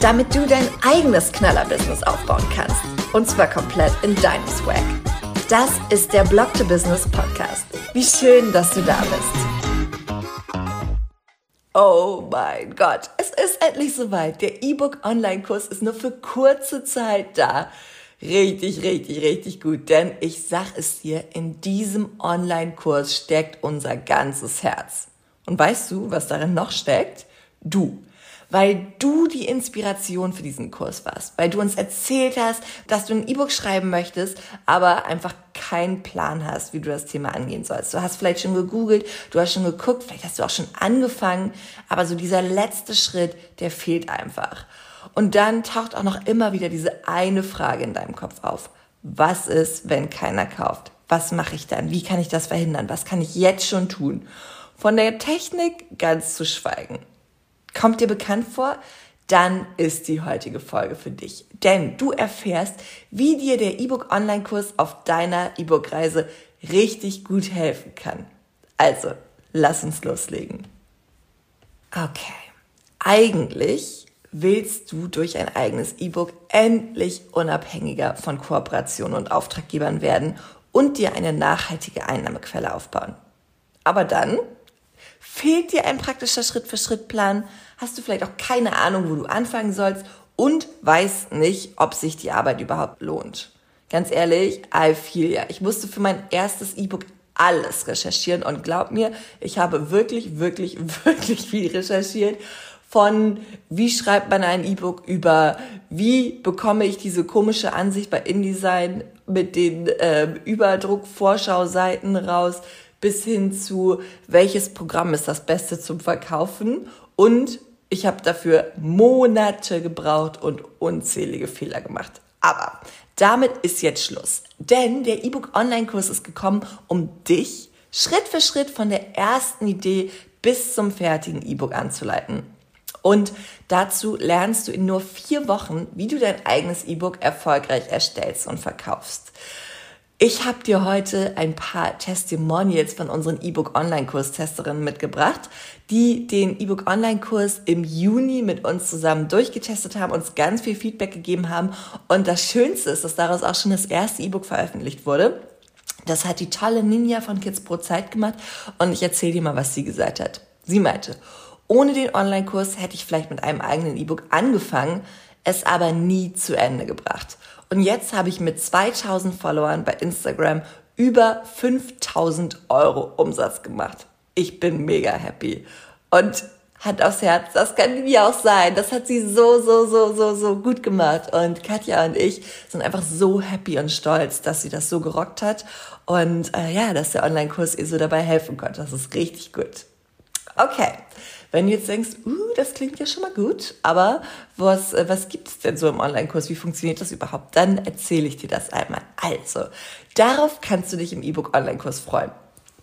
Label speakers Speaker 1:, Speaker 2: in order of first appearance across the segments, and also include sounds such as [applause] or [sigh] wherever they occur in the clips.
Speaker 1: damit du dein eigenes Knaller-Business aufbauen kannst. Und zwar komplett in deinem Swag. Das ist der Blog to Business Podcast. Wie schön, dass du da bist. Oh mein Gott, es ist endlich soweit. Der E-Book Online-Kurs ist nur für kurze Zeit da. Richtig, richtig, richtig gut. Denn ich sag es dir, in diesem Online-Kurs steckt unser ganzes Herz. Und weißt du, was darin noch steckt? Du weil du die Inspiration für diesen Kurs warst, weil du uns erzählt hast, dass du ein E-Book schreiben möchtest, aber einfach keinen Plan hast, wie du das Thema angehen sollst. Du hast vielleicht schon gegoogelt, du hast schon geguckt, vielleicht hast du auch schon angefangen, aber so dieser letzte Schritt, der fehlt einfach. Und dann taucht auch noch immer wieder diese eine Frage in deinem Kopf auf. Was ist, wenn keiner kauft? Was mache ich dann? Wie kann ich das verhindern? Was kann ich jetzt schon tun? Von der Technik ganz zu schweigen. Kommt dir bekannt vor? Dann ist die heutige Folge für dich. Denn du erfährst, wie dir der E-Book Online-Kurs auf deiner E-Book-Reise richtig gut helfen kann. Also, lass uns loslegen. Okay. Eigentlich willst du durch ein eigenes E-Book endlich unabhängiger von Kooperationen und Auftraggebern werden und dir eine nachhaltige Einnahmequelle aufbauen. Aber dann fehlt dir ein praktischer Schritt-für-Schritt-Plan, hast du vielleicht auch keine Ahnung, wo du anfangen sollst und weißt nicht, ob sich die Arbeit überhaupt lohnt. Ganz ehrlich, I feel ya. Ich musste für mein erstes E-Book alles recherchieren und glaub mir, ich habe wirklich, wirklich, [laughs] wirklich viel recherchiert. Von wie schreibt man ein E-Book über wie bekomme ich diese komische Ansicht bei InDesign mit den äh, Überdruck-Vorschauseiten raus, bis hin zu welches Programm ist das Beste zum Verkaufen und ich habe dafür Monate gebraucht und unzählige Fehler gemacht. Aber damit ist jetzt Schluss. Denn der E-Book Online-Kurs ist gekommen, um dich Schritt für Schritt von der ersten Idee bis zum fertigen E-Book anzuleiten. Und dazu lernst du in nur vier Wochen, wie du dein eigenes E-Book erfolgreich erstellst und verkaufst. Ich habe dir heute ein paar Testimonials von unseren E-Book Online-Kurs-Testerinnen mitgebracht, die den E-Book Online-Kurs im Juni mit uns zusammen durchgetestet haben, uns ganz viel Feedback gegeben haben. Und das Schönste ist, dass daraus auch schon das erste E-Book veröffentlicht wurde. Das hat die tolle Ninja von Kids Pro Zeit gemacht und ich erzähle dir mal, was sie gesagt hat. Sie meinte, ohne den Online-Kurs hätte ich vielleicht mit einem eigenen E-Book angefangen, es aber nie zu Ende gebracht. Und jetzt habe ich mit 2000 Followern bei Instagram über 5000 Euro Umsatz gemacht. Ich bin mega happy. Und Hand aufs Herz, das kann wie auch sein. Das hat sie so, so, so, so, so gut gemacht. Und Katja und ich sind einfach so happy und stolz, dass sie das so gerockt hat. Und äh, ja, dass der Online-Kurs ihr so dabei helfen konnte. Das ist richtig gut. Okay. Wenn du jetzt denkst, uh, das klingt ja schon mal gut, aber was, äh, was gibt es denn so im Online-Kurs? Wie funktioniert das überhaupt? Dann erzähle ich dir das einmal. Also, darauf kannst du dich im E-Book Online-Kurs freuen.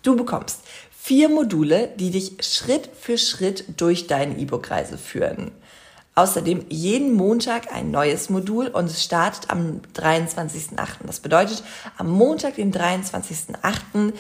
Speaker 1: Du bekommst vier Module, die dich Schritt für Schritt durch deine E-Book-Reise führen. Außerdem jeden Montag ein neues Modul und es startet am 23.08. Das bedeutet, am Montag, den 23.08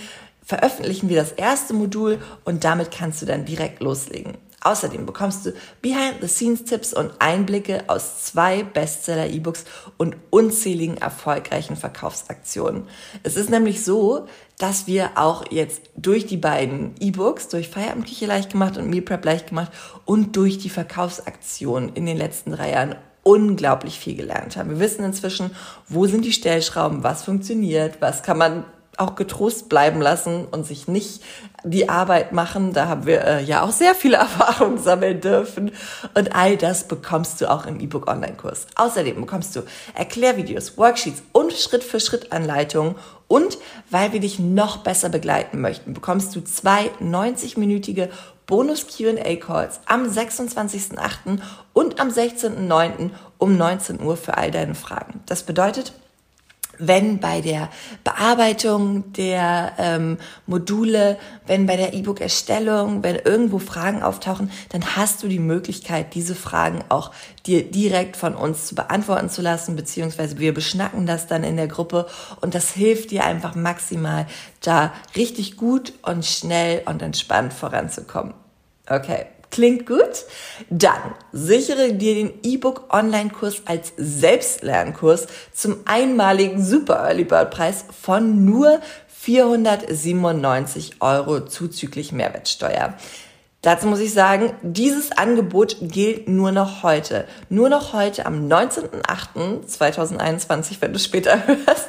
Speaker 1: veröffentlichen wir das erste Modul und damit kannst du dann direkt loslegen. Außerdem bekommst du Behind-the-Scenes-Tipps und Einblicke aus zwei Bestseller-E-Books und unzähligen erfolgreichen Verkaufsaktionen. Es ist nämlich so, dass wir auch jetzt durch die beiden E-Books, durch Feierabendküche leicht gemacht und Meal Prep leicht gemacht und durch die Verkaufsaktionen in den letzten drei Jahren unglaublich viel gelernt haben. Wir wissen inzwischen, wo sind die Stellschrauben, was funktioniert, was kann man auch getrost bleiben lassen und sich nicht die Arbeit machen. Da haben wir äh, ja auch sehr viele [laughs] Erfahrungen sammeln dürfen. Und all das bekommst du auch im E-Book Online-Kurs. Außerdem bekommst du Erklärvideos, Worksheets und Schritt-für-Schritt-Anleitungen. Und weil wir dich noch besser begleiten möchten, bekommst du zwei 90-minütige Bonus QA Calls am 26.08. und am 16.09. um 19 Uhr für all deine Fragen. Das bedeutet, wenn bei der Bearbeitung der ähm, Module, wenn bei der E-Book-Erstellung, wenn irgendwo Fragen auftauchen, dann hast du die Möglichkeit, diese Fragen auch dir direkt von uns zu beantworten zu lassen, beziehungsweise wir beschnacken das dann in der Gruppe und das hilft dir einfach maximal, da richtig gut und schnell und entspannt voranzukommen. Okay. Klingt gut? Dann sichere dir den E-Book Online-Kurs als Selbstlernkurs zum einmaligen Super Early Bird Preis von nur 497 Euro zuzüglich Mehrwertsteuer. Dazu muss ich sagen, dieses Angebot gilt nur noch heute. Nur noch heute am 19.08.2021, wenn du später [laughs] hörst.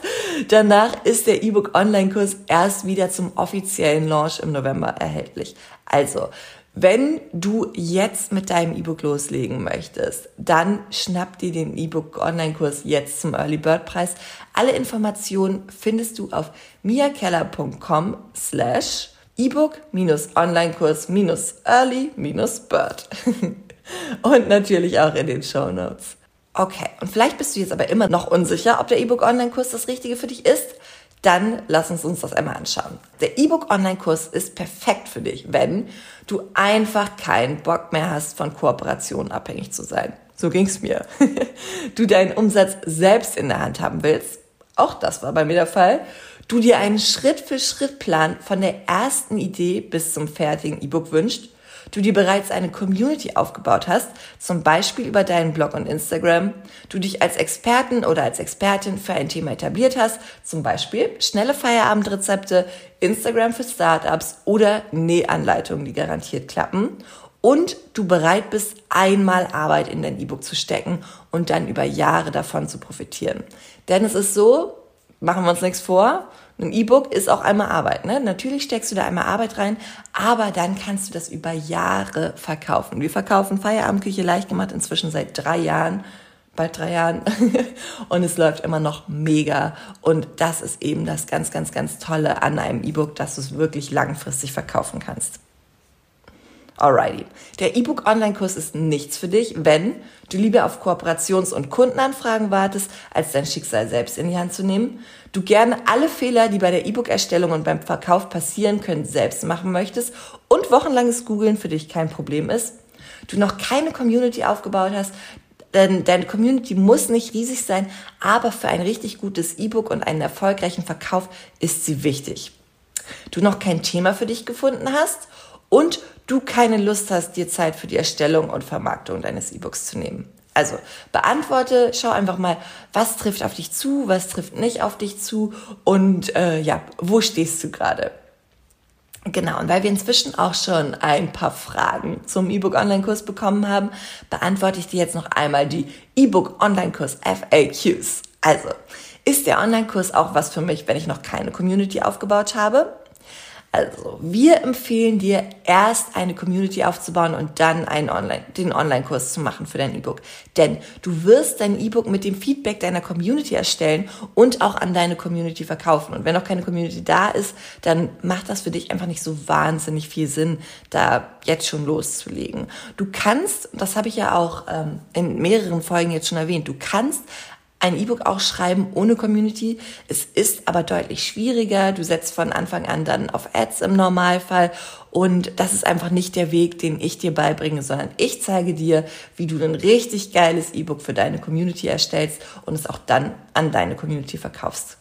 Speaker 1: Danach ist der E-Book Online-Kurs erst wieder zum offiziellen Launch im November erhältlich. Also, wenn du jetzt mit deinem E-Book loslegen möchtest, dann schnapp dir den E-Book Online-Kurs jetzt zum Early Bird Preis. Alle Informationen findest du auf miakeller.com slash E-Book Online-Kurs Early Bird. [laughs] Und natürlich auch in den Show Notes. Okay, und vielleicht bist du jetzt aber immer noch unsicher, ob der E-Book Online-Kurs das Richtige für dich ist dann lass uns uns das einmal anschauen. Der E-Book Online-Kurs ist perfekt für dich, wenn du einfach keinen Bock mehr hast, von Kooperationen abhängig zu sein. So ging's mir. [laughs] du deinen Umsatz selbst in der Hand haben willst. Auch das war bei mir der Fall. Du dir einen Schritt-für-Schritt-Plan von der ersten Idee bis zum fertigen E-Book wünscht du dir bereits eine Community aufgebaut hast, zum Beispiel über deinen Blog und Instagram, du dich als Experten oder als Expertin für ein Thema etabliert hast, zum Beispiel schnelle Feierabendrezepte, Instagram für Startups oder Nähanleitungen, die garantiert klappen und du bereit bist, einmal Arbeit in dein E-Book zu stecken und dann über Jahre davon zu profitieren. Denn es ist so, machen wir uns nichts vor, ein E-Book ist auch einmal Arbeit. Ne? Natürlich steckst du da einmal Arbeit rein, aber dann kannst du das über Jahre verkaufen. Wir verkaufen Feierabendküche leicht gemacht inzwischen seit drei Jahren, bald drei Jahren. [laughs] und es läuft immer noch mega. Und das ist eben das ganz, ganz, ganz Tolle an einem E-Book, dass du es wirklich langfristig verkaufen kannst. Alrighty. Der E-Book Online-Kurs ist nichts für dich, wenn du lieber auf Kooperations- und Kundenanfragen wartest, als dein Schicksal selbst in die Hand zu nehmen. Du gerne alle Fehler, die bei der E-Book-Erstellung und beim Verkauf passieren können, selbst machen möchtest und wochenlanges Googlen für dich kein Problem ist. Du noch keine Community aufgebaut hast, denn deine Community muss nicht riesig sein, aber für ein richtig gutes E-Book und einen erfolgreichen Verkauf ist sie wichtig. Du noch kein Thema für dich gefunden hast und du keine Lust hast, dir Zeit für die Erstellung und Vermarktung deines E-Books zu nehmen. Also beantworte, schau einfach mal, was trifft auf dich zu, was trifft nicht auf dich zu und äh, ja, wo stehst du gerade? Genau, und weil wir inzwischen auch schon ein paar Fragen zum E-Book Online-Kurs bekommen haben, beantworte ich dir jetzt noch einmal die E-Book Online-Kurs FAQs. Also, ist der Online-Kurs auch was für mich, wenn ich noch keine Community aufgebaut habe? Also, wir empfehlen dir, erst eine Community aufzubauen und dann einen Online, den Online-Kurs zu machen für dein E-Book. Denn du wirst dein E-Book mit dem Feedback deiner Community erstellen und auch an deine Community verkaufen. Und wenn noch keine Community da ist, dann macht das für dich einfach nicht so wahnsinnig viel Sinn, da jetzt schon loszulegen. Du kannst, das habe ich ja auch ähm, in mehreren Folgen jetzt schon erwähnt, du kannst ein E-Book auch schreiben ohne Community. Es ist aber deutlich schwieriger. Du setzt von Anfang an dann auf Ads im Normalfall. Und das ist einfach nicht der Weg, den ich dir beibringe, sondern ich zeige dir, wie du ein richtig geiles E-Book für deine Community erstellst und es auch dann an deine Community verkaufst.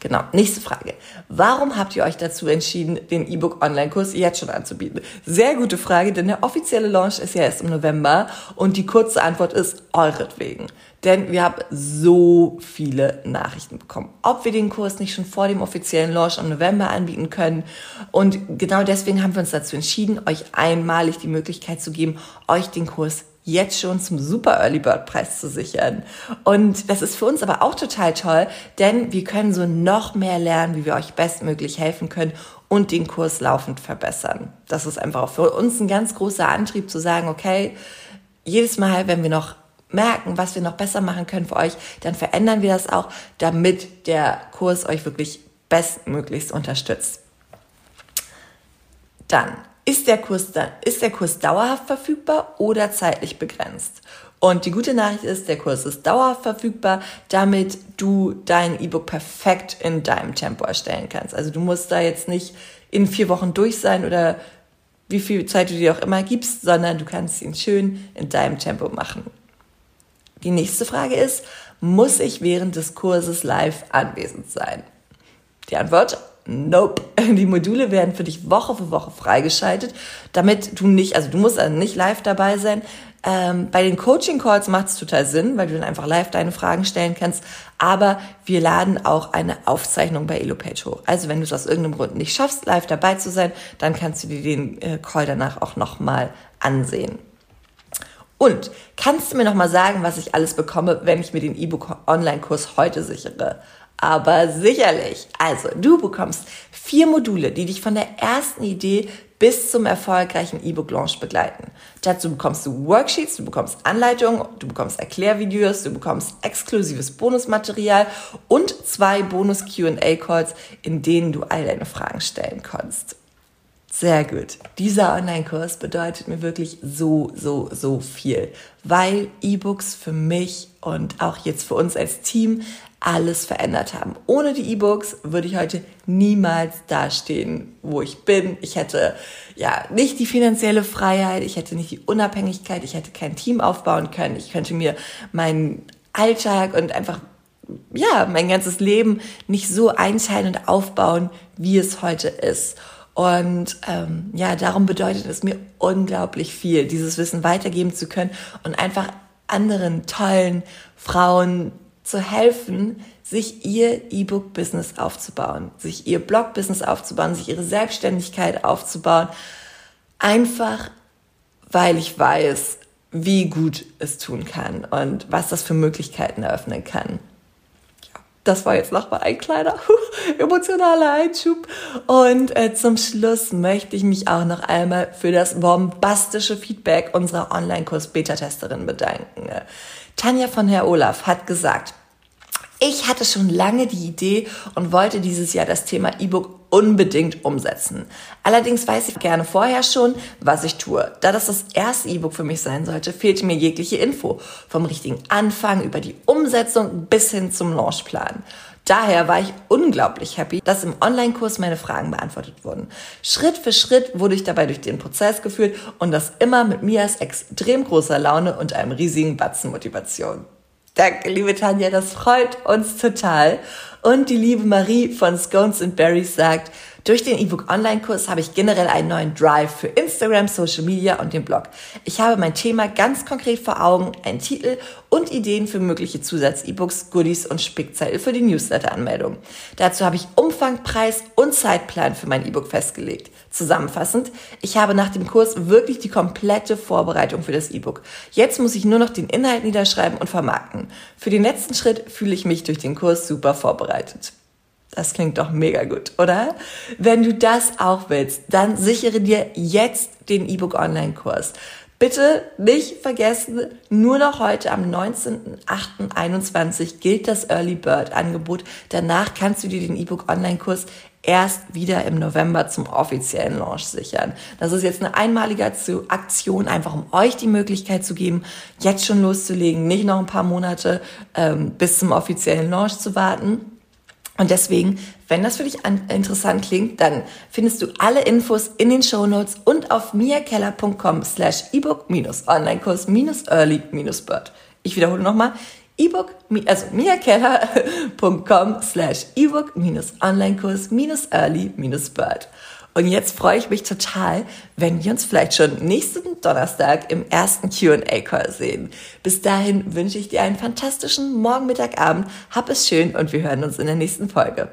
Speaker 1: Genau, nächste Frage. Warum habt ihr euch dazu entschieden, den E-Book Online-Kurs jetzt schon anzubieten? Sehr gute Frage, denn der offizielle Launch ist ja erst im November und die kurze Antwort ist euretwegen. Denn wir haben so viele Nachrichten bekommen, ob wir den Kurs nicht schon vor dem offiziellen Launch im November anbieten können. Und genau deswegen haben wir uns dazu entschieden, euch einmalig die Möglichkeit zu geben, euch den Kurs jetzt schon zum Super Early Bird Preis zu sichern. Und das ist für uns aber auch total toll, denn wir können so noch mehr lernen, wie wir euch bestmöglich helfen können und den Kurs laufend verbessern. Das ist einfach auch für uns ein ganz großer Antrieb zu sagen, okay, jedes Mal, wenn wir noch merken, was wir noch besser machen können für euch, dann verändern wir das auch, damit der Kurs euch wirklich bestmöglichst unterstützt. Dann ist der Kurs dann, ist der Kurs dauerhaft verfügbar oder zeitlich begrenzt? Und die gute Nachricht ist, der Kurs ist dauerhaft verfügbar, damit du dein E-Book perfekt in deinem Tempo erstellen kannst. Also du musst da jetzt nicht in vier Wochen durch sein oder wie viel Zeit du dir auch immer gibst, sondern du kannst ihn schön in deinem Tempo machen. Die nächste Frage ist, muss ich während des Kurses live anwesend sein? Die Antwort, nope. [laughs] Die Module werden für dich Woche für Woche freigeschaltet, damit du nicht, also du musst also nicht live dabei sein, ähm, bei den Coaching Calls macht es total Sinn, weil du dann einfach live deine Fragen stellen kannst. Aber wir laden auch eine Aufzeichnung bei EloPage hoch. Also wenn du es aus irgendeinem Grund nicht schaffst, live dabei zu sein, dann kannst du dir den äh, Call danach auch nochmal ansehen. Und kannst du mir nochmal sagen, was ich alles bekomme, wenn ich mir den E-Book Online-Kurs heute sichere? Aber sicherlich. Also, du bekommst vier Module, die dich von der ersten Idee bis zum erfolgreichen E-Book-Launch begleiten. Dazu bekommst du Worksheets, du bekommst Anleitungen, du bekommst Erklärvideos, du bekommst exklusives Bonusmaterial und zwei Bonus-Q&A-Calls, in denen du all deine Fragen stellen kannst. Sehr gut. Dieser Online-Kurs bedeutet mir wirklich so, so, so viel, weil E-Books für mich und auch jetzt für uns als Team alles verändert haben. Ohne die E-Books würde ich heute niemals dastehen, wo ich bin. Ich hätte ja nicht die finanzielle Freiheit, ich hätte nicht die Unabhängigkeit, ich hätte kein Team aufbauen können, ich könnte mir meinen Alltag und einfach ja, mein ganzes Leben nicht so einteilen und aufbauen, wie es heute ist. Und ähm, ja, darum bedeutet es mir unglaublich viel, dieses Wissen weitergeben zu können und einfach anderen tollen Frauen zu helfen, sich ihr E-Book-Business aufzubauen, sich ihr Blog-Business aufzubauen, sich ihre Selbstständigkeit aufzubauen. Einfach, weil ich weiß, wie gut es tun kann und was das für Möglichkeiten eröffnen kann. Das war jetzt nochmal ein kleiner [laughs] emotionaler Einschub. Und äh, zum Schluss möchte ich mich auch noch einmal für das bombastische Feedback unserer Online-Kurs-Beta-Testerin bedanken. Tanja von Herr Olaf hat gesagt, ich hatte schon lange die Idee und wollte dieses Jahr das Thema E-Book unbedingt umsetzen. Allerdings weiß ich gerne vorher schon, was ich tue. Da das das erste E-Book für mich sein sollte, fehlte mir jegliche Info. Vom richtigen Anfang über die Umsetzung bis hin zum Launchplan. Daher war ich unglaublich happy, dass im Online-Kurs meine Fragen beantwortet wurden. Schritt für Schritt wurde ich dabei durch den Prozess geführt und das immer mit Mias extrem großer Laune und einem riesigen Batzen Motivation. Danke, liebe Tanja, das freut uns total. Und die liebe Marie von Scones and Berries sagt, durch den E-Book Online-Kurs habe ich generell einen neuen Drive für Instagram, Social Media und den Blog. Ich habe mein Thema ganz konkret vor Augen, einen Titel und Ideen für mögliche Zusatz-E-Books, Goodies und Spickzettel für die Newsletter-Anmeldung. Dazu habe ich Umfang, Preis und Zeitplan für mein E-Book festgelegt. Zusammenfassend, ich habe nach dem Kurs wirklich die komplette Vorbereitung für das E-Book. Jetzt muss ich nur noch den Inhalt niederschreiben und vermarkten. Für den letzten Schritt fühle ich mich durch den Kurs super vorbereitet. Das klingt doch mega gut, oder? Wenn du das auch willst, dann sichere dir jetzt den E-Book Online-Kurs. Bitte nicht vergessen, nur noch heute am 19.08.21 gilt das Early Bird Angebot. Danach kannst du dir den E-Book Online-Kurs erst wieder im November zum offiziellen Launch sichern. Das ist jetzt eine einmalige Aktion, einfach um euch die Möglichkeit zu geben, jetzt schon loszulegen, nicht noch ein paar Monate ähm, bis zum offiziellen Launch zu warten. Und deswegen, wenn das für dich interessant klingt, dann findest du alle Infos in den Show Notes und auf miakeller.com slash ebook-online-kurs-early-bird. Ich wiederhole nochmal, ebook, also miakeller.com slash ebook-online-kurs-early-bird. Und jetzt freue ich mich total, wenn wir uns vielleicht schon nächsten Donnerstag im ersten Q&A-Call sehen. Bis dahin wünsche ich dir einen fantastischen Morgen, Mittag, Abend. Hab es schön und wir hören uns in der nächsten Folge.